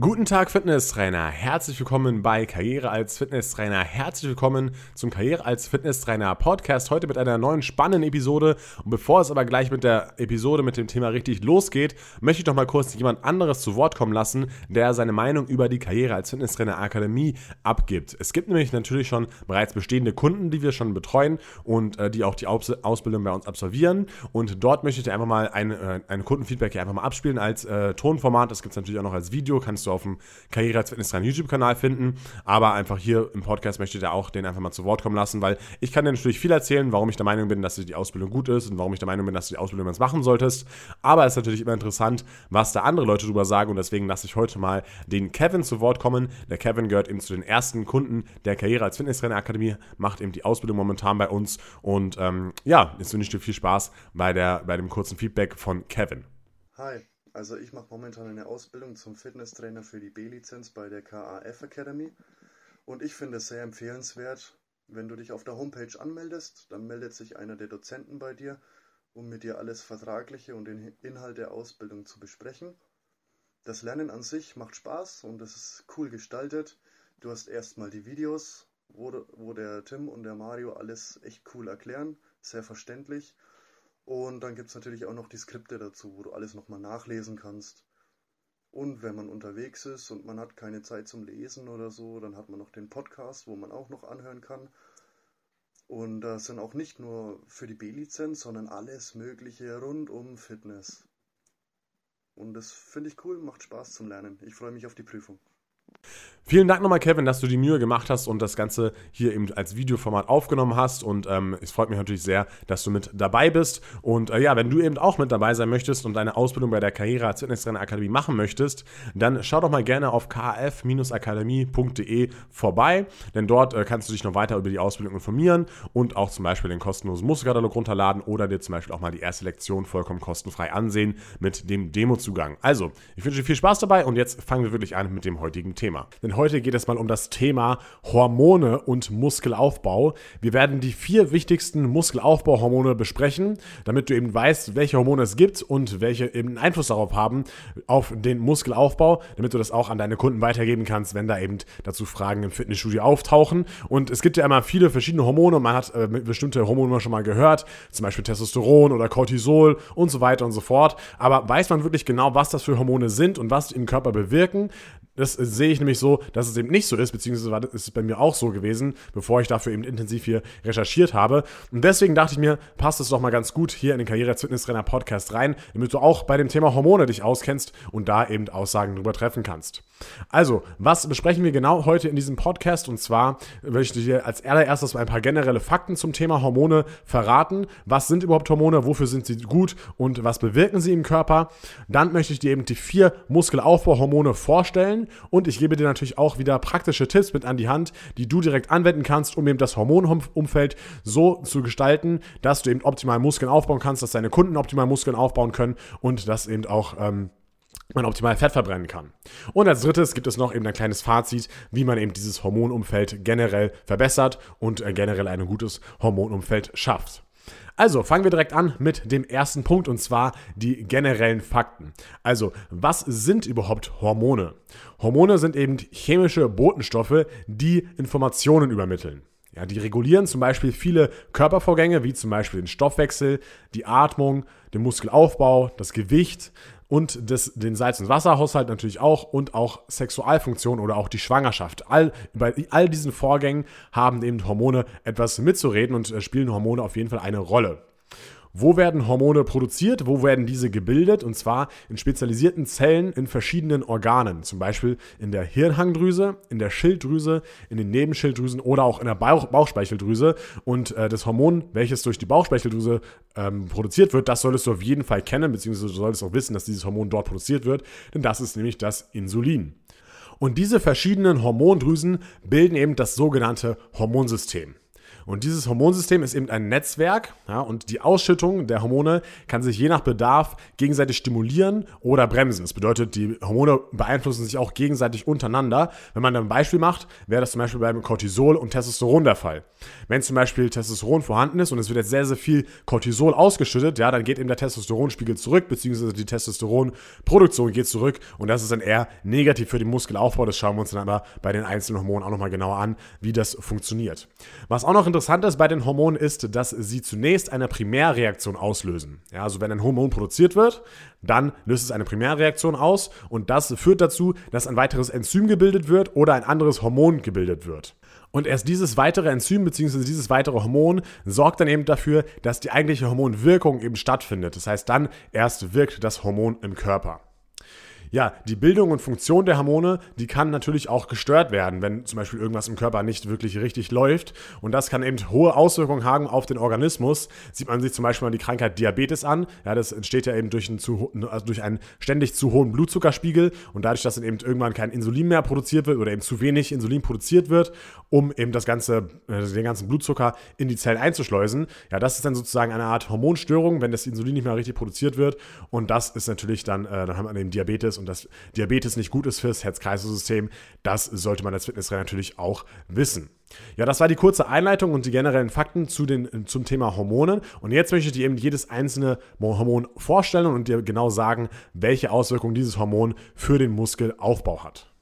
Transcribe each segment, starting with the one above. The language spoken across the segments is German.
Guten Tag, Fitnesstrainer. Herzlich willkommen bei Karriere als Fitnesstrainer. Herzlich willkommen zum Karriere als Fitnesstrainer Podcast. Heute mit einer neuen spannenden Episode. Und bevor es aber gleich mit der Episode mit dem Thema richtig losgeht, möchte ich noch mal kurz jemand anderes zu Wort kommen lassen, der seine Meinung über die Karriere als Fitnesstrainer Akademie abgibt. Es gibt nämlich natürlich schon bereits bestehende Kunden, die wir schon betreuen und äh, die auch die Aus Ausbildung bei uns absolvieren. Und dort möchte ich dir einfach mal ein, äh, ein Kundenfeedback hier einfach mal abspielen als äh, Tonformat. Das gibt es natürlich auch noch als Video. Kannst du du auf dem Karriere als Fitnesstrainer YouTube-Kanal finden. Aber einfach hier im Podcast möchte ich da auch den einfach mal zu Wort kommen lassen, weil ich kann dir natürlich viel erzählen, warum ich der Meinung bin, dass die Ausbildung gut ist und warum ich der Meinung bin, dass du die Ausbildung jetzt machen solltest. Aber es ist natürlich immer interessant, was da andere Leute drüber sagen und deswegen lasse ich heute mal den Kevin zu Wort kommen. Der Kevin gehört eben zu den ersten Kunden der Karriere als Fitnesstrainer Akademie, macht eben die Ausbildung momentan bei uns und ähm, ja, jetzt wünsche ich dir viel Spaß bei, der, bei dem kurzen Feedback von Kevin. Hi, also ich mache momentan eine Ausbildung zum Fitnesstrainer für die B-Lizenz bei der KAF Academy und ich finde es sehr empfehlenswert, wenn du dich auf der Homepage anmeldest, dann meldet sich einer der Dozenten bei dir, um mit dir alles Vertragliche und den Inhalt der Ausbildung zu besprechen. Das Lernen an sich macht Spaß und es ist cool gestaltet. Du hast erstmal die Videos, wo, wo der Tim und der Mario alles echt cool erklären, sehr verständlich. Und dann gibt es natürlich auch noch die Skripte dazu, wo du alles nochmal nachlesen kannst. Und wenn man unterwegs ist und man hat keine Zeit zum Lesen oder so, dann hat man noch den Podcast, wo man auch noch anhören kann. Und das sind auch nicht nur für die B-Lizenz, sondern alles Mögliche rund um Fitness. Und das finde ich cool, macht Spaß zum Lernen. Ich freue mich auf die Prüfung. Vielen Dank nochmal, Kevin, dass du die Mühe gemacht hast und das Ganze hier eben als Videoformat aufgenommen hast. Und ähm, es freut mich natürlich sehr, dass du mit dabei bist. Und äh, ja, wenn du eben auch mit dabei sein möchtest und deine Ausbildung bei der Karriere als Fitnesstrainer Akademie machen möchtest, dann schau doch mal gerne auf kf-akademie.de vorbei, denn dort äh, kannst du dich noch weiter über die Ausbildung informieren und auch zum Beispiel den kostenlosen Muskelkatalog runterladen oder dir zum Beispiel auch mal die erste Lektion vollkommen kostenfrei ansehen mit dem Demozugang. Also, ich wünsche dir viel Spaß dabei und jetzt fangen wir wirklich an mit dem heutigen Thema. Denn heute geht es mal um das Thema Hormone und Muskelaufbau. Wir werden die vier wichtigsten Muskelaufbauhormone besprechen, damit du eben weißt, welche Hormone es gibt und welche eben Einfluss darauf haben, auf den Muskelaufbau, damit du das auch an deine Kunden weitergeben kannst, wenn da eben dazu Fragen im Fitnessstudio auftauchen. Und es gibt ja immer viele verschiedene Hormone man hat äh, bestimmte Hormone schon mal gehört, zum Beispiel Testosteron oder Cortisol und so weiter und so fort. Aber weiß man wirklich genau, was das für Hormone sind und was die im Körper bewirken? Das sehe ich nämlich so, dass es eben nicht so ist, beziehungsweise ist es bei mir auch so gewesen, bevor ich dafür eben intensiv hier recherchiert habe. Und deswegen dachte ich mir, passt es doch mal ganz gut hier in den Karriere als Fitnesstrainer Podcast rein, damit du auch bei dem Thema Hormone dich auskennst und da eben Aussagen drüber treffen kannst. Also, was besprechen wir genau heute in diesem Podcast? Und zwar möchte ich dir als allererstes ein paar generelle Fakten zum Thema Hormone verraten. Was sind überhaupt Hormone? Wofür sind sie gut? Und was bewirken sie im Körper? Dann möchte ich dir eben die vier Muskelaufbauhormone vorstellen und ich gebe dir natürlich auch wieder praktische Tipps mit an die Hand, die du direkt anwenden kannst, um eben das Hormonumfeld so zu gestalten, dass du eben optimal Muskeln aufbauen kannst, dass deine Kunden optimal Muskeln aufbauen können und dass eben auch ähm, man optimal Fett verbrennen kann. Und als drittes gibt es noch eben ein kleines Fazit, wie man eben dieses Hormonumfeld generell verbessert und äh, generell ein gutes Hormonumfeld schafft. Also fangen wir direkt an mit dem ersten Punkt und zwar die generellen Fakten. Also, was sind überhaupt Hormone? Hormone sind eben chemische Botenstoffe, die Informationen übermitteln. Ja, die regulieren zum Beispiel viele Körpervorgänge, wie zum Beispiel den Stoffwechsel, die Atmung, den Muskelaufbau, das Gewicht, und des, den Salz- und Wasserhaushalt natürlich auch und auch Sexualfunktion oder auch die Schwangerschaft. All, bei all diesen Vorgängen haben eben Hormone etwas mitzureden und äh, spielen Hormone auf jeden Fall eine Rolle. Wo werden Hormone produziert? Wo werden diese gebildet? Und zwar in spezialisierten Zellen in verschiedenen Organen, zum Beispiel in der Hirnhangdrüse, in der Schilddrüse, in den Nebenschilddrüsen oder auch in der Bauch Bauchspeicheldrüse. Und äh, das Hormon, welches durch die Bauchspeicheldrüse ähm, produziert wird, das solltest du auf jeden Fall kennen, beziehungsweise du solltest auch wissen, dass dieses Hormon dort produziert wird, denn das ist nämlich das Insulin. Und diese verschiedenen Hormondrüsen bilden eben das sogenannte Hormonsystem. Und dieses Hormonsystem ist eben ein Netzwerk ja, und die Ausschüttung der Hormone kann sich je nach Bedarf gegenseitig stimulieren oder bremsen. Das bedeutet, die Hormone beeinflussen sich auch gegenseitig untereinander. Wenn man dann ein Beispiel macht, wäre das zum Beispiel beim Cortisol und Testosteron der Fall. Wenn zum Beispiel Testosteron vorhanden ist und es wird jetzt sehr, sehr viel Cortisol ausgeschüttet, ja, dann geht eben der Testosteronspiegel zurück, beziehungsweise die Testosteronproduktion geht zurück und das ist dann eher negativ für den Muskelaufbau. Das schauen wir uns dann aber bei den einzelnen Hormonen auch nochmal genauer an, wie das funktioniert. Was auch noch interessant interessant ist bei den Hormonen ist, dass sie zunächst eine Primärreaktion auslösen. Ja, also wenn ein Hormon produziert wird, dann löst es eine Primärreaktion aus und das führt dazu, dass ein weiteres Enzym gebildet wird oder ein anderes Hormon gebildet wird. Und erst dieses weitere Enzym bzw. dieses weitere Hormon sorgt dann eben dafür, dass die eigentliche Hormonwirkung eben stattfindet. Das heißt, dann erst wirkt das Hormon im Körper ja, die Bildung und Funktion der Hormone, die kann natürlich auch gestört werden, wenn zum Beispiel irgendwas im Körper nicht wirklich richtig läuft. Und das kann eben hohe Auswirkungen haben auf den Organismus. Sieht man sich zum Beispiel mal die Krankheit Diabetes an. Ja, das entsteht ja eben durch einen, zu, also durch einen ständig zu hohen Blutzuckerspiegel und dadurch, dass dann eben irgendwann kein Insulin mehr produziert wird oder eben zu wenig Insulin produziert wird, um eben das ganze, also den ganzen Blutzucker in die Zellen einzuschleusen. Ja, das ist dann sozusagen eine Art Hormonstörung, wenn das Insulin nicht mehr richtig produziert wird. Und das ist natürlich dann, äh, dann haben wir eben Diabetes und dass Diabetes nicht gut ist fürs Herz-Kreislauf-System, das sollte man als Fitnesstrainer natürlich auch wissen. Ja, das war die kurze Einleitung und die generellen Fakten zu den, zum Thema Hormonen. Und jetzt möchte ich dir eben jedes einzelne Hormon vorstellen und dir genau sagen, welche Auswirkungen dieses Hormon für den Muskelaufbau hat.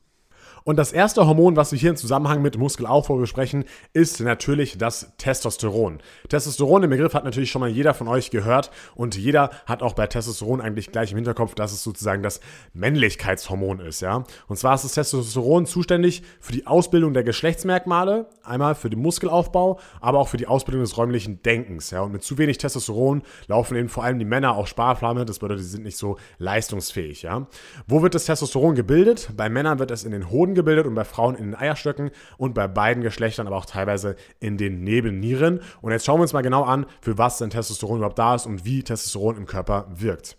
Und das erste Hormon, was wir hier im Zusammenhang mit Muskelaufbau besprechen, ist natürlich das Testosteron. Testosteron, den Begriff hat natürlich schon mal jeder von euch gehört und jeder hat auch bei Testosteron eigentlich gleich im Hinterkopf, dass es sozusagen das Männlichkeitshormon ist, ja. Und zwar ist das Testosteron zuständig für die Ausbildung der Geschlechtsmerkmale, einmal für den Muskelaufbau, aber auch für die Ausbildung des räumlichen Denkens, ja. Und mit zu wenig Testosteron laufen eben vor allem die Männer auch Sparflamme, das bedeutet, sie sind nicht so leistungsfähig, ja. Wo wird das Testosteron gebildet? Bei Männern wird es in den Hoden gebildet und bei Frauen in den Eierstöcken und bei beiden Geschlechtern aber auch teilweise in den Nebennieren. Und jetzt schauen wir uns mal genau an, für was denn Testosteron überhaupt da ist und wie Testosteron im Körper wirkt.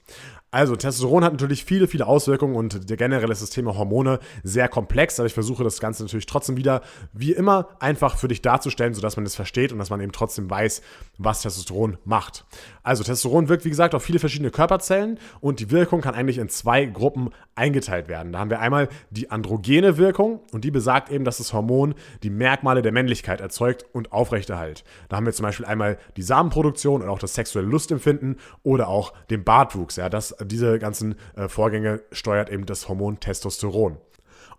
Also, Testosteron hat natürlich viele, viele Auswirkungen und generell ist das Thema Hormone sehr komplex, aber ich versuche das Ganze natürlich trotzdem wieder, wie immer, einfach für dich darzustellen, sodass man es versteht und dass man eben trotzdem weiß, was Testosteron macht. Also, Testosteron wirkt, wie gesagt, auf viele verschiedene Körperzellen und die Wirkung kann eigentlich in zwei Gruppen eingeteilt werden. Da haben wir einmal die androgene Wirkung und die besagt eben, dass das Hormon die Merkmale der Männlichkeit erzeugt und aufrechterhält. Da haben wir zum Beispiel einmal die Samenproduktion und auch das sexuelle Lustempfinden oder auch den Bartwuchs. Ja, das diese ganzen äh, Vorgänge steuert eben das Hormon Testosteron.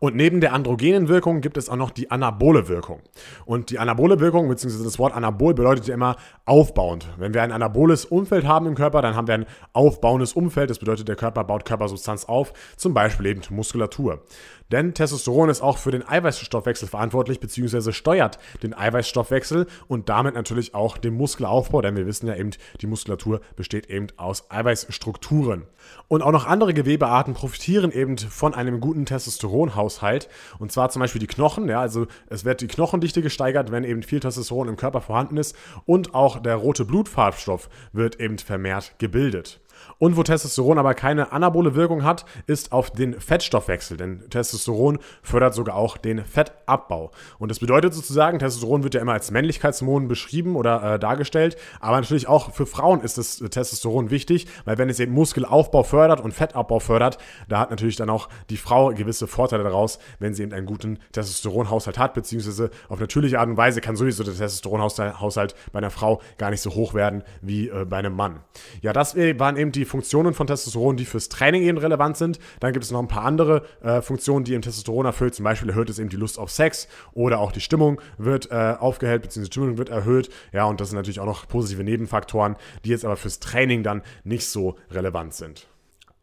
Und neben der androgenen Wirkung gibt es auch noch die anabole Wirkung. Und die anabole Wirkung, beziehungsweise das Wort anabol bedeutet ja immer aufbauend. Wenn wir ein anaboles Umfeld haben im Körper, dann haben wir ein aufbauendes Umfeld. Das bedeutet, der Körper baut Körpersubstanz auf, zum Beispiel eben Muskulatur. Denn Testosteron ist auch für den Eiweißstoffwechsel verantwortlich, beziehungsweise steuert den Eiweißstoffwechsel und damit natürlich auch den Muskelaufbau, denn wir wissen ja eben, die Muskulatur besteht eben aus Eiweißstrukturen. Und auch noch andere Gewebearten profitieren eben von einem guten Testosteronhaushalt. Und zwar zum Beispiel die Knochen. Ja, also es wird die Knochendichte gesteigert, wenn eben viel Testosteron im Körper vorhanden ist. Und auch der rote Blutfarbstoff wird eben vermehrt gebildet. Und wo Testosteron aber keine anabole Wirkung hat, ist auf den Fettstoffwechsel. Denn Testosteron fördert sogar auch den Fettabbau. Und das bedeutet sozusagen, Testosteron wird ja immer als Männlichkeitshormon beschrieben oder äh, dargestellt. Aber natürlich auch für Frauen ist das Testosteron wichtig, weil wenn es eben Muskelaufbau fördert und Fettabbau fördert, da hat natürlich dann auch die Frau gewisse Vorteile daraus, wenn sie eben einen guten Testosteronhaushalt hat, beziehungsweise auf natürliche Art und Weise kann sowieso der Testosteronhaushalt bei einer Frau gar nicht so hoch werden wie äh, bei einem Mann. Ja, das waren eben die Funktionen von Testosteron, die fürs Training eben relevant sind. Dann gibt es noch ein paar andere äh, Funktionen, die im Testosteron erfüllt. Zum Beispiel erhöht es eben die Lust auf Sex oder auch die Stimmung wird äh, aufgehellt, die Stimmung wird erhöht. Ja, und das sind natürlich auch noch positive Nebenfaktoren, die jetzt aber fürs Training dann nicht so relevant sind.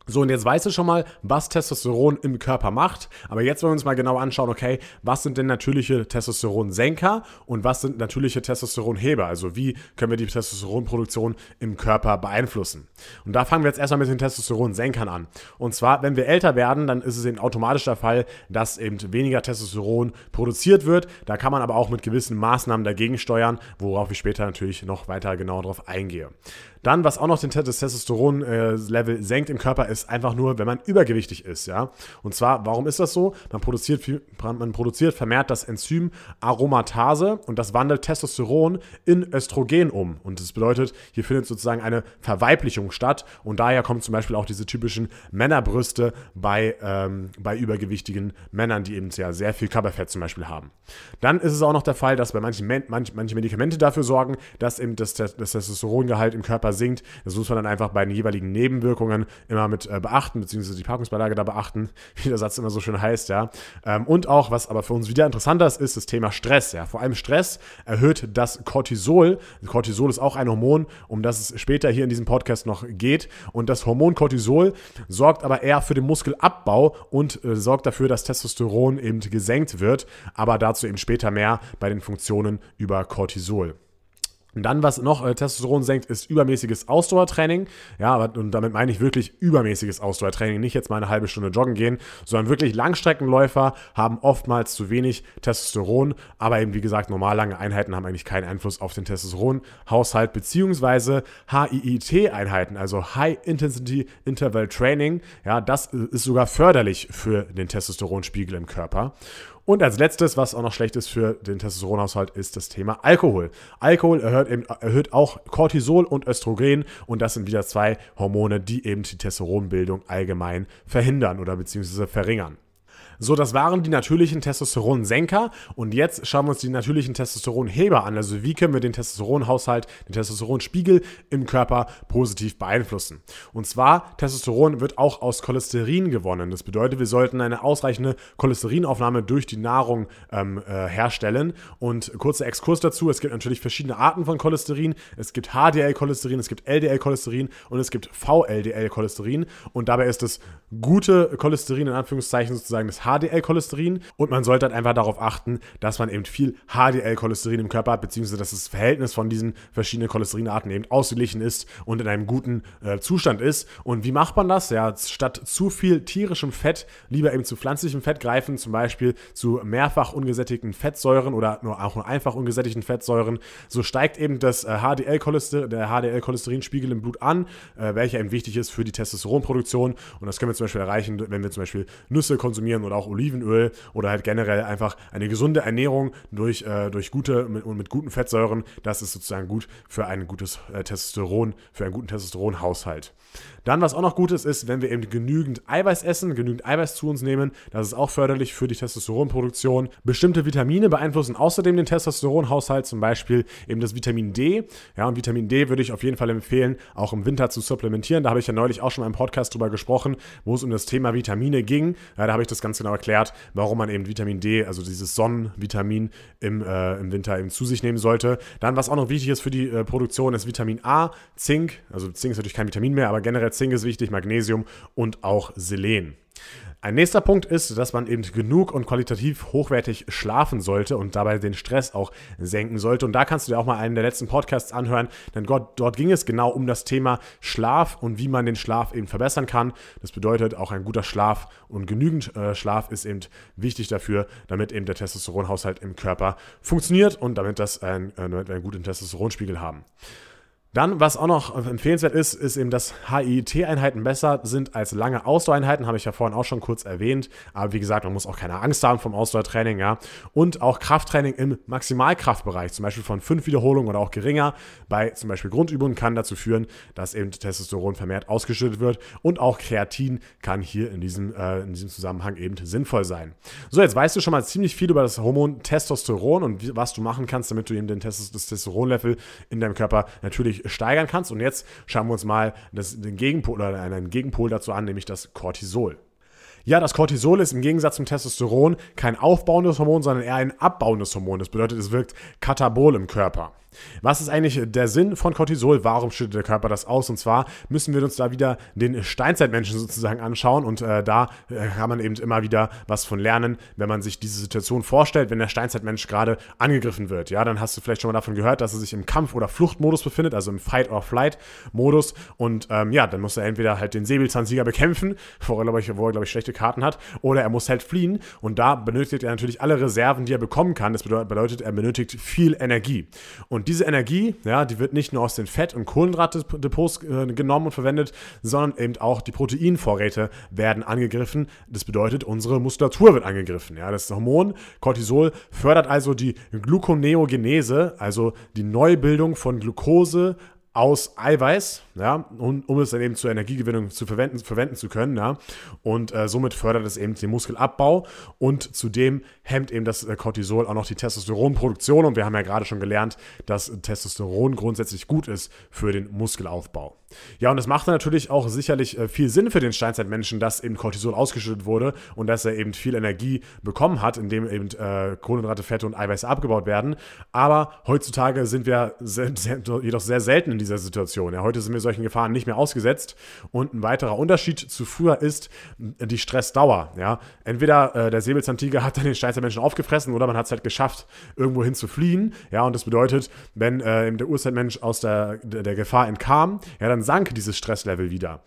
So, und jetzt weißt du schon mal, was Testosteron im Körper macht. Aber jetzt wollen wir uns mal genau anschauen, okay, was sind denn natürliche Testosteronsenker und was sind natürliche Testosteronheber? Also wie können wir die Testosteronproduktion im Körper beeinflussen? Und da fangen wir jetzt erstmal mit den Testosteronsenkern an. Und zwar, wenn wir älter werden, dann ist es eben automatisch der Fall, dass eben weniger Testosteron produziert wird. Da kann man aber auch mit gewissen Maßnahmen dagegen steuern, worauf ich später natürlich noch weiter genau darauf eingehe. Dann, was auch noch den, das Testosteron-Level senkt im Körper, ist einfach nur, wenn man übergewichtig ist, ja. Und zwar, warum ist das so? Man produziert, man produziert vermehrt das Enzym Aromatase und das wandelt Testosteron in Östrogen um. Und das bedeutet, hier findet sozusagen eine Verweiblichung statt und daher kommen zum Beispiel auch diese typischen Männerbrüste bei, ähm, bei übergewichtigen Männern, die eben sehr, sehr viel Körperfett zum Beispiel haben. Dann ist es auch noch der Fall, dass bei manchen, manch, manche Medikamente dafür sorgen, dass eben das, das Testosterongehalt im Körper sinkt. Das muss man dann einfach bei den jeweiligen Nebenwirkungen immer mit äh, beachten, beziehungsweise die Packungsbeilage da beachten, wie der Satz immer so schön heißt, ja. Ähm, und auch, was aber für uns wieder interessanter ist, ist das Thema Stress, ja. Vor allem Stress erhöht das Cortisol. Cortisol ist auch ein Hormon, um das es später hier in diesem Podcast noch geht. Und das Hormon Cortisol sorgt aber eher für den Muskelabbau und äh, sorgt dafür, dass Testosteron eben gesenkt wird. Aber dazu eben später mehr bei den Funktionen über Cortisol. Und dann, was noch äh, Testosteron senkt, ist übermäßiges Ausdauertraining. Ja, aber, und damit meine ich wirklich übermäßiges Ausdauertraining. Nicht jetzt mal eine halbe Stunde joggen gehen, sondern wirklich Langstreckenläufer haben oftmals zu wenig Testosteron. Aber eben, wie gesagt, normal lange Einheiten haben eigentlich keinen Einfluss auf den Testosteronhaushalt, beziehungsweise HIIT-Einheiten, also High Intensity Interval Training. Ja, das ist sogar förderlich für den Testosteronspiegel im Körper. Und als letztes, was auch noch schlecht ist für den Testosteronhaushalt, ist das Thema Alkohol. Alkohol erhöht, eben, erhöht auch Cortisol und Östrogen und das sind wieder zwei Hormone, die eben die Testosteronbildung allgemein verhindern oder beziehungsweise verringern. So, das waren die natürlichen Testosteronsenker. Und jetzt schauen wir uns die natürlichen Testosteronheber an. Also wie können wir den Testosteronhaushalt, den Testosteronspiegel im Körper positiv beeinflussen. Und zwar, Testosteron wird auch aus Cholesterin gewonnen. Das bedeutet, wir sollten eine ausreichende Cholesterinaufnahme durch die Nahrung ähm, äh, herstellen. Und kurzer Exkurs dazu, es gibt natürlich verschiedene Arten von Cholesterin. Es gibt HDL-Cholesterin, es gibt LDL-Cholesterin und es gibt VLDL-Cholesterin. Und dabei ist das gute Cholesterin in Anführungszeichen sozusagen das HDL-Cholesterin und man sollte halt einfach darauf achten, dass man eben viel HDL-Cholesterin im Körper hat, beziehungsweise dass das Verhältnis von diesen verschiedenen Cholesterinarten eben ausgeglichen ist und in einem guten äh, Zustand ist. Und wie macht man das? Ja, statt zu viel tierischem Fett lieber eben zu pflanzlichem Fett greifen, zum Beispiel zu mehrfach ungesättigten Fettsäuren oder nur auch nur einfach ungesättigten Fettsäuren. So steigt eben das äh, HDL-Cholesterin, der HDL-Cholesterinspiegel im Blut an, äh, welcher eben wichtig ist für die Testosteronproduktion. Und das können wir zum Beispiel erreichen, wenn wir zum Beispiel Nüsse konsumieren oder auch Olivenöl oder halt generell einfach eine gesunde Ernährung durch, äh, durch gute mit, und mit guten Fettsäuren. Das ist sozusagen gut für ein gutes äh, Testosteron, für einen guten Testosteronhaushalt. Dann, was auch noch gut ist, ist, wenn wir eben genügend Eiweiß essen, genügend Eiweiß zu uns nehmen. Das ist auch förderlich für die Testosteronproduktion. Bestimmte Vitamine beeinflussen außerdem den Testosteronhaushalt, zum Beispiel eben das Vitamin D. Ja, und Vitamin D würde ich auf jeden Fall empfehlen, auch im Winter zu supplementieren. Da habe ich ja neulich auch schon mal im Podcast drüber gesprochen, wo es um das Thema Vitamine ging. Ja, da habe ich das ganz genau erklärt, warum man eben Vitamin D, also dieses Sonnenvitamin im, äh, im Winter eben zu sich nehmen sollte. Dann, was auch noch wichtig ist für die äh, Produktion, ist Vitamin A, Zink. Also Zink ist natürlich kein Vitamin mehr, aber generell Zink ist wichtig, Magnesium und auch Selen. Ein nächster Punkt ist, dass man eben genug und qualitativ hochwertig schlafen sollte und dabei den Stress auch senken sollte. Und da kannst du dir auch mal einen der letzten Podcasts anhören, denn Gott, dort ging es genau um das Thema Schlaf und wie man den Schlaf eben verbessern kann. Das bedeutet, auch ein guter Schlaf und genügend äh, Schlaf ist eben wichtig dafür, damit eben der Testosteronhaushalt im Körper funktioniert und damit, das ein, äh, damit wir einen guten Testosteronspiegel haben. Dann, was auch noch empfehlenswert ist, ist eben, dass HIIT-Einheiten besser sind als lange Ausdauereinheiten, habe ich ja vorhin auch schon kurz erwähnt. Aber wie gesagt, man muss auch keine Angst haben vom Ausdauertraining, ja. Und auch Krafttraining im Maximalkraftbereich, zum Beispiel von fünf Wiederholungen oder auch geringer, bei zum Beispiel Grundübungen kann dazu führen, dass eben Testosteron vermehrt ausgeschüttet wird. Und auch Kreatin kann hier in diesem, äh, in diesem Zusammenhang eben sinnvoll sein. So, jetzt weißt du schon mal ziemlich viel über das Hormon Testosteron und wie, was du machen kannst, damit du eben den Testosteron das Testosteronlevel in deinem Körper natürlich steigern kannst. Und jetzt schauen wir uns mal das, den Gegenpol oder einen Gegenpol dazu an, nämlich das Cortisol. Ja, das Cortisol ist im Gegensatz zum Testosteron kein aufbauendes Hormon, sondern eher ein abbauendes Hormon. Das bedeutet, es wirkt katabol im Körper. Was ist eigentlich der Sinn von Cortisol? Warum schüttet der Körper das aus? Und zwar müssen wir uns da wieder den Steinzeitmenschen sozusagen anschauen und äh, da äh, kann man eben immer wieder was von lernen, wenn man sich diese Situation vorstellt, wenn der Steinzeitmensch gerade angegriffen wird. Ja, dann hast du vielleicht schon mal davon gehört, dass er sich im Kampf- oder Fluchtmodus befindet, also im Fight-or-Flight-Modus. Und ähm, ja, dann muss er entweder halt den Säbelzahntiger bekämpfen, wo er, glaube ich, wo glaube ich, schlechte Karten hat, oder er muss halt fliehen. Und da benötigt er natürlich alle Reserven, die er bekommen kann. Das bedeutet, er benötigt viel Energie. Und Und diese Energie, ja, die wird nicht nur aus den Fett- und Kohlenhydratdepots äh, genommen und verwendet, sondern eben auch die Proteinvorräte werden angegriffen. Das bedeutet, unsere Muskulatur wird angegriffen. Ja. Das Hormon Cortisol fördert also die Gluconeogenese, also die Neubildung von Glucose aus Eiweiß, ja, um, um es dann eben zur Energiegewinnung zu verwenden, verwenden zu können, ja. Und äh, somit fördert es eben den Muskelabbau und zudem hemmt eben das äh, Cortisol auch noch die Testosteronproduktion. Und wir haben ja gerade schon gelernt, dass Testosteron grundsätzlich gut ist für den Muskelaufbau. Ja, und das macht natürlich auch sicherlich äh, viel Sinn für den Steinzeitmenschen, dass eben Cortisol ausgeschüttet wurde und dass er eben viel Energie bekommen hat, indem eben äh, Kohlenhydrate, Fette und Eiweiße abgebaut werden. Aber heutzutage sind wir sehr, sehr, jedoch sehr selten in dieser Situation. Ja, heute sind wir solchen Gefahren nicht mehr ausgesetzt. Und ein weiterer Unterschied zu früher ist die Stressdauer. Ja, entweder äh, der Säbelzahntiger hat dann den Steinzeitmenschen aufgefressen oder man hat es halt geschafft, irgendwo hin zu fliehen. Ja, und das bedeutet, wenn äh, der Urzeitmensch aus der, der, der Gefahr entkam, ja, dann sank dieses Stresslevel wieder.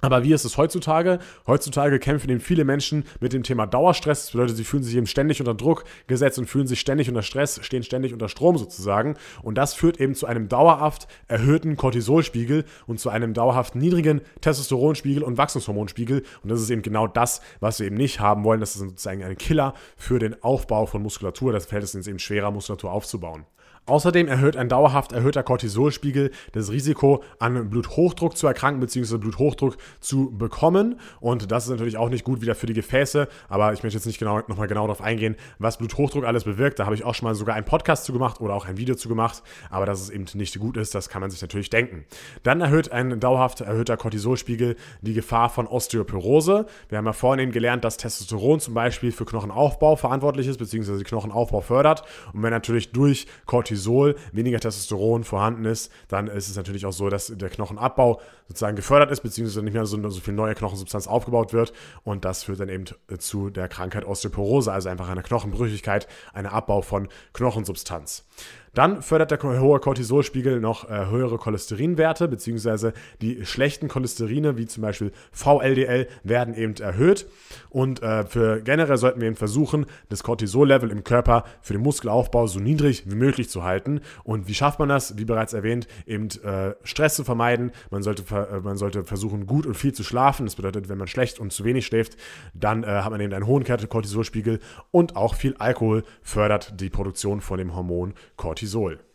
Aber wie ist es heutzutage? Heutzutage kämpfen eben viele Menschen mit dem Thema Dauerstress. Das bedeutet, sie fühlen sich eben ständig unter Druck gesetzt und fühlen sich ständig unter Stress, stehen ständig unter Strom sozusagen. Und das führt eben zu einem dauerhaft erhöhten Cortisolspiegel und zu einem dauerhaft niedrigen Testosteronspiegel und Wachstumshormonspiegel. Und das ist eben genau das, was wir eben nicht haben wollen. Das ist sozusagen ein Killer für den Aufbau von Muskulatur. Das fällt es uns eben schwerer, Muskulatur aufzubauen. Außerdem erhöht ein dauerhaft erhöhter Cortisolspiegel das Risiko, an Bluthochdruck zu erkranken bzw. Bluthochdruck zu bekommen. Und das ist natürlich auch nicht gut wieder für die Gefäße. Aber ich möchte jetzt nicht genau, nochmal genau darauf eingehen, was Bluthochdruck alles bewirkt. Da habe ich auch schon mal sogar einen Podcast zu gemacht oder auch ein Video zu gemacht. Aber dass es eben nicht gut ist, das kann man sich natürlich denken. Dann erhöht ein dauerhaft erhöhter Cortisolspiegel die Gefahr von Osteoporose. Wir haben ja vorhin eben gelernt, dass Testosteron zum Beispiel für Knochenaufbau verantwortlich ist bzw. Knochenaufbau fördert. Und wenn natürlich durch Cortisol Cortisol, weniger Testosteron vorhanden ist, dann ist es natürlich auch so, dass der Knochenabbau sozusagen gefördert ist, beziehungsweise nicht mehr so, so viel neue Knochensubstanz aufgebaut wird. Und das führt dann eben zu der Krankheit Osteoporose, also einfach einer Knochenbrüchigkeit, einer Abbau von Knochensubstanz. Dann fördert der hohe Cortisolspiegel noch äh, höhere Cholesterinwerte, beziehungsweise die schlechten Cholesterine, wie zum Beispiel VLDL, werden eben erhöht. Und äh, für generell sollten wir eben versuchen, das Cortisol-Level im Körper für den Muskelaufbau so niedrig wie möglich zu halten. Und wie schafft man das? Wie bereits erwähnt, eben äh, Stress zu vermeiden. Man sollte, äh, man sollte versuchen, gut und viel zu schlafen. Das bedeutet, wenn man schlecht und zu wenig schläft, dann äh, hat man eben einen hohen Cortisolspiegel und auch viel Alkohol fördert die Produktion von dem Hormon Cortisol. Cortisol.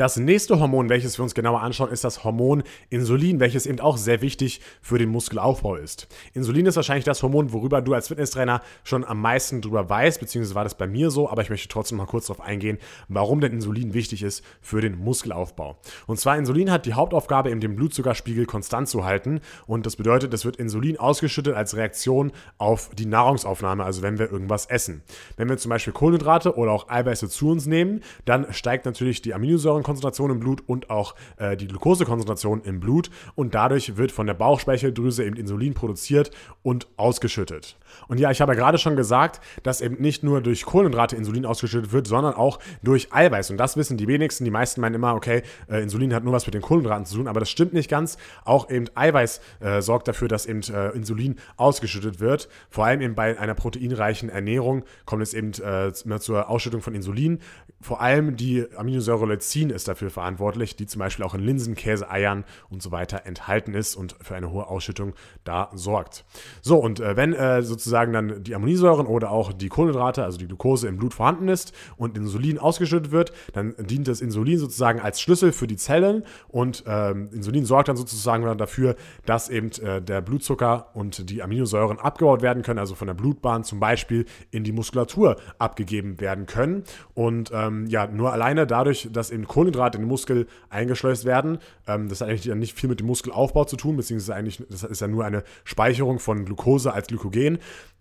Das nächste Hormon, welches wir uns genauer anschauen, ist das Hormon Insulin, welches eben auch sehr wichtig für den Muskelaufbau ist. Insulin ist wahrscheinlich das Hormon, worüber du als Fitnesstrainer schon am meisten drüber weißt, beziehungsweise war das bei mir so, aber ich möchte trotzdem mal kurz darauf eingehen, warum denn Insulin wichtig ist für den Muskelaufbau. Und zwar Insulin hat die Hauptaufgabe, eben den Blutzuckerspiegel konstant zu halten und das bedeutet, es wird Insulin ausgeschüttet als Reaktion auf die Nahrungsaufnahme, also wenn wir irgendwas essen. Wenn wir zum Beispiel Kohlenhydrate oder auch Eiweiße zu uns nehmen, dann steigt natürlich die Aminosäuren Konzentration im Blut und auch äh, die Glukosekonzentration im Blut und dadurch wird von der Bauchspeicheldrüse eben Insulin produziert und ausgeschüttet. Und ja, ich habe ja gerade schon gesagt, dass eben nicht nur durch Kohlenhydrate Insulin ausgeschüttet wird, sondern auch durch Eiweiß. Und das wissen die wenigsten. Die meisten meinen immer, okay, äh, Insulin hat nur was mit den Kohlenhydraten zu tun, aber das stimmt nicht ganz. Auch eben Eiweiß äh, sorgt dafür, dass eben äh, Insulin ausgeschüttet wird. Vor allem eben bei einer proteinreichen Ernährung kommt es eben äh, zur Ausschüttung von Insulin. Vor allem die Aminosäure Leucin ist dafür verantwortlich, die zum Beispiel auch in Linsen, Käse, Eiern und so weiter enthalten ist und für eine hohe Ausschüttung da sorgt. So, und äh, wenn äh, sozusagen dann die Aminosäuren oder auch die Kohlenhydrate, also die Glucose im Blut vorhanden ist und Insulin ausgeschüttet wird, dann dient das Insulin sozusagen als Schlüssel für die Zellen und äh, Insulin sorgt dann sozusagen dafür, dass eben äh, der Blutzucker und die Aminosäuren abgebaut werden können, also von der Blutbahn zum Beispiel in die Muskulatur abgegeben werden können. Und ähm, ja, nur alleine dadurch, dass eben Kohlenhydrate in den Muskel eingeschleust werden. Ähm, das hat eigentlich nicht viel mit dem Muskelaufbau zu tun, beziehungsweise eigentlich, das ist ja nur eine Speicherung von Glucose als Glykogen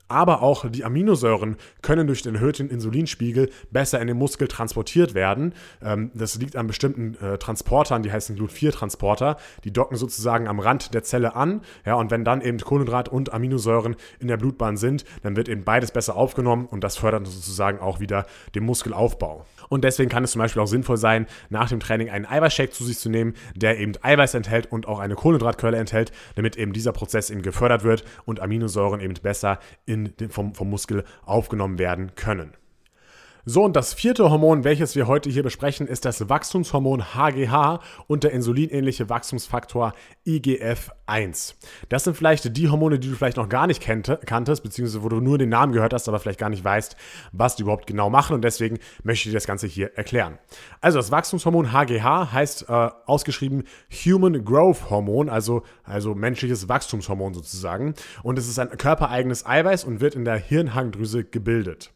aber auch die Aminosäuren können durch den erhöhten Insulinspiegel besser in den Muskel transportiert werden. Ähm, das liegt an bestimmten äh, Transportern, die heißen Glut-4-Transporter. Die docken sozusagen am Rand der Zelle an. Ja, und wenn dann eben Kohlenhydrat und Aminosäuren in der Blutbahn sind, dann wird eben beides besser aufgenommen und das fördert sozusagen auch wieder den Muskelaufbau. Und deswegen kann es zum Beispiel auch sinnvoll sein, nach dem Training einen Eiweißshake zu sich zu nehmen, der eben Eiweiß enthält und auch eine Kohlenhydratquelle enthält, damit eben dieser Prozess eben gefördert wird und Aminosäuren eben besser in den, vom, vom Muskel aufgenommen werden können. So, und das vierte Hormon, welches wir heute hier besprechen, ist das Wachstumshormon HGH und der insulinähnliche Wachstumsfaktor IGF-1. Das sind vielleicht die Hormone, die du vielleicht noch gar nicht kanntest, beziehungsweise wo du nur den Namen gehört hast, aber vielleicht gar nicht weißt, was die überhaupt genau machen. Und deswegen möchte ich dir das Ganze hier erklären. Also, das Wachstumshormon HGH heißt äh, ausgeschrieben Human Growth Hormon, also, also menschliches Wachstumshormon sozusagen. Und es ist ein körpereigenes Eiweiß und wird in der Hirnhangdrüse gebildet.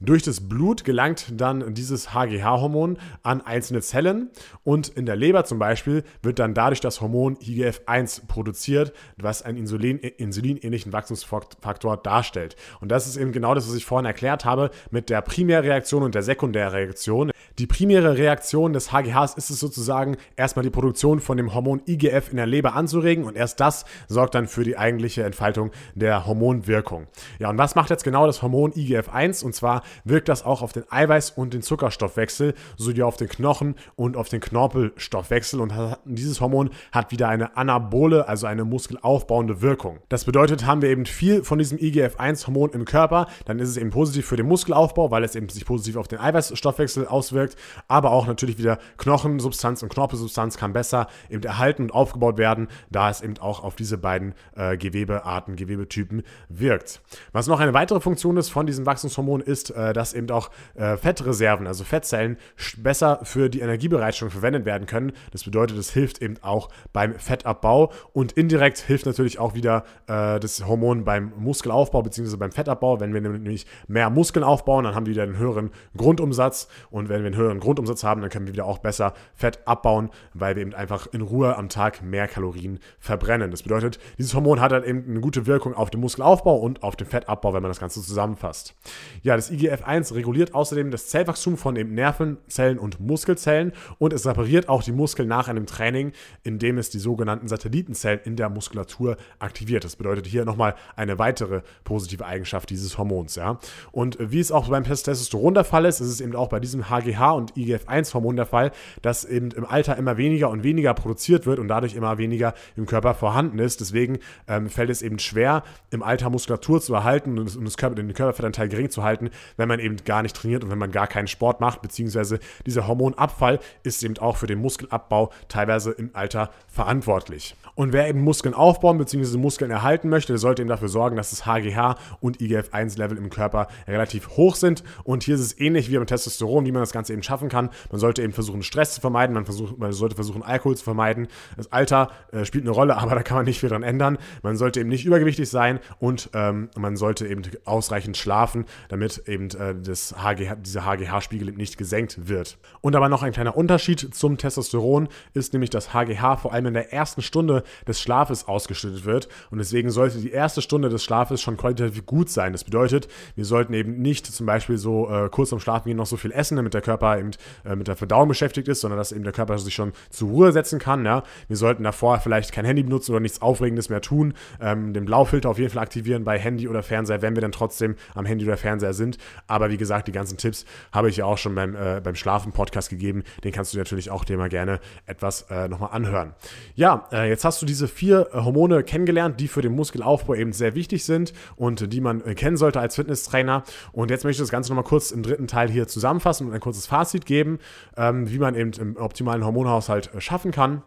Durch das Blut gelangt dann dieses HGH-Hormon an einzelne Zellen und in der Leber zum Beispiel wird dann dadurch das Hormon IGF-1 produziert, was einen Insulin, insulinähnlichen Wachstumsfaktor darstellt. Und das ist eben genau das, was ich vorhin erklärt habe mit der Primärreaktion und der Sekundärreaktion. Die primäre Reaktion des HGHs ist es sozusagen, erstmal die Produktion von dem Hormon IGF in der Leber anzuregen und erst das sorgt dann für die eigentliche Entfaltung der Hormonwirkung. Ja, und was macht jetzt genau das Hormon IGF-1? Und zwar wirkt das auch auf den Eiweiß- und den Zuckerstoffwechsel sowie auf den Knochen- und auf den Knorpelstoffwechsel und dieses Hormon hat wieder eine anabole, also eine muskelaufbauende Wirkung. Das bedeutet, haben wir eben viel von diesem IGF-1-Hormon im Körper, dann ist es eben positiv für den Muskelaufbau, weil es eben sich positiv auf den Eiweißstoffwechsel auswirkt, aber auch natürlich wieder Knochensubstanz und Knorpelsubstanz kann besser eben erhalten und aufgebaut werden, da es eben auch auf diese beiden äh, Gewebearten, Gewebetypen wirkt. Was noch eine weitere Funktion ist von diesem Wachstumshormon ist, äh, dass eben auch äh, Fettreserven, also Fettzellen, besser für die Energiebereitstellung verwendet werden können. Das bedeutet, es hilft eben auch beim Fettabbau und indirekt hilft natürlich auch wieder äh, das Hormon beim Muskelaufbau bzw. beim Fettabbau. Wenn wir nämlich mehr Muskeln aufbauen, dann haben wir wieder einen höheren Grundumsatz und wenn wir einen höheren Grundumsatz haben, dann können wir wieder auch besser Fett abbauen, weil wir eben einfach in Ruhe am Tag mehr Kalorien verbrennen. Das bedeutet, dieses Hormon hat dann eben eine gute Wirkung auf den Muskelaufbau und auf den Fettabbau, wenn man das Ganze zusammenfasst. Ja, das IG IGF-1 reguliert außerdem das Zellwachstum von eben Nervenzellen und Muskelzellen und es repariert auch die Muskeln nach einem Training, indem es die sogenannten Satellitenzellen in der Muskulatur aktiviert. Das bedeutet hier nochmal eine weitere positive Eigenschaft dieses Hormons. Ja? Und wie es auch beim Testosteron der Fall ist, ist es eben auch bei diesem HGH und IGF-1-Hormon der Fall, dass eben im Alter immer weniger und weniger produziert wird und dadurch immer weniger im Körper vorhanden ist. Deswegen ähm, fällt es eben schwer, im Alter Muskulatur zu erhalten und, das Körper, den Körperfettanteil gering zu halten, wenn man eben gar nicht trainiert und wenn man gar keinen Sport macht, beziehungsweise dieser Hormonabfall ist eben auch für den Muskelabbau teilweise im Alter verantwortlich. Und wer eben Muskeln aufbauen bzw. Muskeln erhalten möchte, der sollte eben dafür sorgen, dass das HGH und IGF-1-Level im Körper relativ hoch sind. Und hier ist es ähnlich wie beim Testosteron, wie man das Ganze eben schaffen kann. Man sollte eben versuchen, Stress zu vermeiden, man, versucht, man sollte versuchen, Alkohol zu vermeiden. Das Alter äh, spielt eine Rolle, aber da kann man nicht viel dran ändern. Man sollte eben nicht übergewichtig sein und ähm, man sollte eben ausreichend schlafen, damit eben äh, das HGH, dieser HGH-Spiegel nicht gesenkt wird. Und aber noch ein kleiner Unterschied zum Testosteron ist nämlich, dass HGH vor allem in der ersten Stunde des Schlafes ausgeschüttet wird. Und deswegen sollte die erste Stunde des Schlafes schon qualitativ gut sein. Das bedeutet, wir sollten eben nicht zum Beispiel so äh, kurz vorm Schlafen gehen noch so viel essen, damit der Körper eben äh, mit der Verdauung beschäftigt ist, sondern dass eben der Körper sich schon zur Ruhe setzen kann. Ja? Wir sollten davor vielleicht kein Handy benutzen oder nichts Aufregendes mehr tun. Ähm, den Blaufilter auf jeden Fall aktivieren bei Handy oder Fernseher, wenn wir dann trotzdem am Handy oder Fernseher sind. Aber wie gesagt, die ganzen Tipps habe ich ja auch schon beim, äh, beim Schlafen-Podcast gegeben. Den kannst du natürlich auch dir mal gerne etwas äh, nochmal anhören. Ja, äh, jetzt hast du diese vier äh, Hormone kennengelernt, die für den Muskelaufbau eben sehr wichtig sind und die man äh, kennen sollte als Fitnesstrainer. Und jetzt möchte ich das Ganze nochmal kurz im dritten Teil hier zusammenfassen und ein kurzes Fazit geben, ähm, wie man eben im optimalen Hormonhaushalt äh, schaffen kann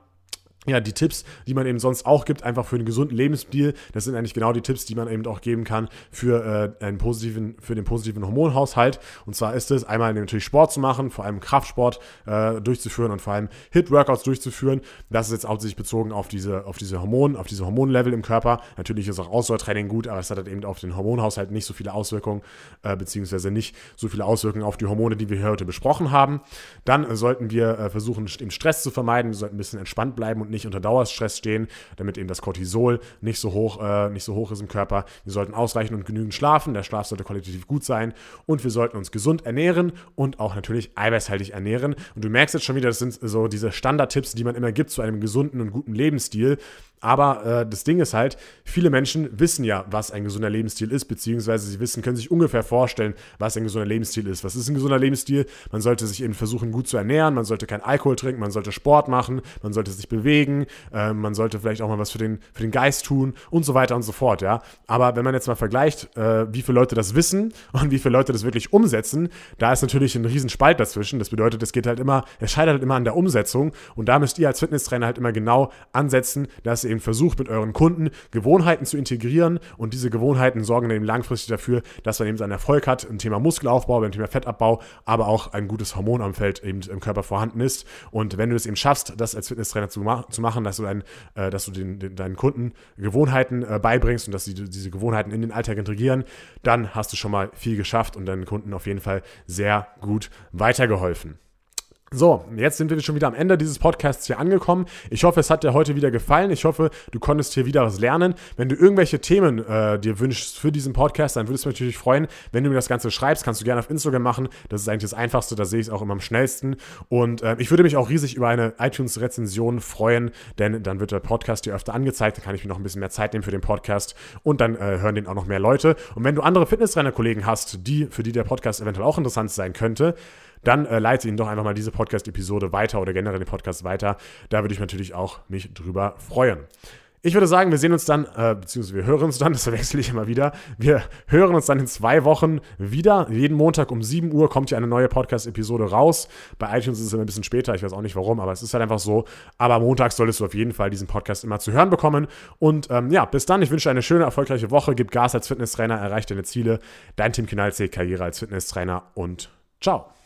ja, die Tipps, die man eben sonst auch gibt, einfach für einen gesunden Lebensstil, das sind eigentlich genau die Tipps, die man eben auch geben kann für, äh, einen positiven, für den positiven Hormonhaushalt. Und zwar ist es einmal natürlich Sport zu machen, vor allem Kraftsport äh, durchzuführen und vor allem Hit-Workouts durchzuführen. Das ist jetzt hauptsächlich bezogen auf diese, auf diese Hormone, auf diese Hormonlevel im Körper. Natürlich ist auch Ausdauertraining gut, aber es hat halt eben auf den Hormonhaushalt nicht so viele Auswirkungen, äh, beziehungsweise nicht so viele Auswirkungen auf die Hormone, die wir heute besprochen haben. Dann sollten wir äh, versuchen, den Stress zu vermeiden. Wir sollten ein bisschen entspannt bleiben und nicht unter Dauerstress stehen, damit eben das Cortisol nicht so hoch, äh, nicht so hoch ist im Körper. Wir sollten ausreichend und genügend schlafen. Der Schlaf sollte qualitativ gut sein. Und wir sollten uns gesund ernähren und auch natürlich eiweißhaltig ernähren. Und du merkst jetzt schon wieder, das sind so diese Standardtipps, die man immer gibt zu einem gesunden und guten Lebensstil. Aber äh, das Ding ist halt, viele Menschen wissen ja, was ein gesunder Lebensstil ist, beziehungsweise sie wissen, können sich ungefähr vorstellen, was ein gesunder Lebensstil ist. Was ist ein gesunder Lebensstil? Man sollte sich eben versuchen, gut zu ernähren, man sollte keinen Alkohol trinken, man sollte Sport machen, man sollte sich bewegen, äh, man sollte vielleicht auch mal was für den, für den Geist tun und so weiter und so fort, ja. Aber wenn man jetzt mal vergleicht, äh, wie viele Leute das wissen und wie viele Leute das wirklich umsetzen, da ist natürlich ein Riesenspalt dazwischen. Das bedeutet, es geht halt immer, es scheitert halt immer an der Umsetzung und da müsst ihr als Fitnesstrainer halt immer genau ansetzen, dass ihr eben versucht, mit euren Kunden Gewohnheiten zu integrieren und diese Gewohnheiten sorgen dann eben langfristig dafür, dass man eben seinen Erfolg hat im Thema Muskelaufbau, beim Thema Fettabbau, aber auch ein gutes Hormonumfeld eben im Körper vorhanden ist. Und wenn du es eben schaffst, das als Fitnesstrainer zu, ma zu machen, dass du, ein, äh, dass du den, den, deinen Kunden Gewohnheiten äh, beibringst und dass sie diese Gewohnheiten in den Alltag integrieren, dann hast du schon mal viel geschafft und deinen Kunden auf jeden Fall sehr gut weitergeholfen. So, jetzt sind wir schon wieder am Ende dieses Podcasts hier angekommen. Ich hoffe, es hat dir heute wieder gefallen. Ich hoffe, du konntest hier wieder was lernen. Wenn du irgendwelche Themen äh, dir wünschst für diesen Podcast, dann würde es mich natürlich freuen, wenn du mir das Ganze schreibst. Kannst du gerne auf Instagram machen. Das ist eigentlich das Einfachste. Da sehe ich es auch immer am schnellsten. Und äh, ich würde mich auch riesig über eine iTunes-Rezension freuen, denn dann wird der Podcast dir öfter angezeigt. Dann kann ich mir noch ein bisschen mehr Zeit nehmen für den Podcast und dann äh, hören den auch noch mehr Leute. Und wenn du andere Fitnesstrainer-Kollegen hast, die, für die der Podcast eventuell auch interessant sein könnte, dann äh, leite Ihnen doch einfach mal diese Podcast-Episode weiter oder generell den Podcast weiter. Da würde ich natürlich auch mich drüber freuen. Ich würde sagen, wir sehen uns dann, äh, beziehungsweise wir hören uns dann, das verwechsel ich immer wieder. Wir hören uns dann in zwei Wochen wieder. Jeden Montag um 7 Uhr kommt hier eine neue Podcast-Episode raus. Bei iTunes ist es immer ein bisschen später, ich weiß auch nicht warum, aber es ist halt einfach so. Aber montags solltest du auf jeden Fall diesen Podcast immer zu hören bekommen. Und ähm, ja, bis dann. Ich wünsche dir eine schöne, erfolgreiche Woche. Gib Gas als Fitnesstrainer, erreich deine Ziele. Dein Tim Kinalzee, Karriere als Fitnesstrainer und ciao.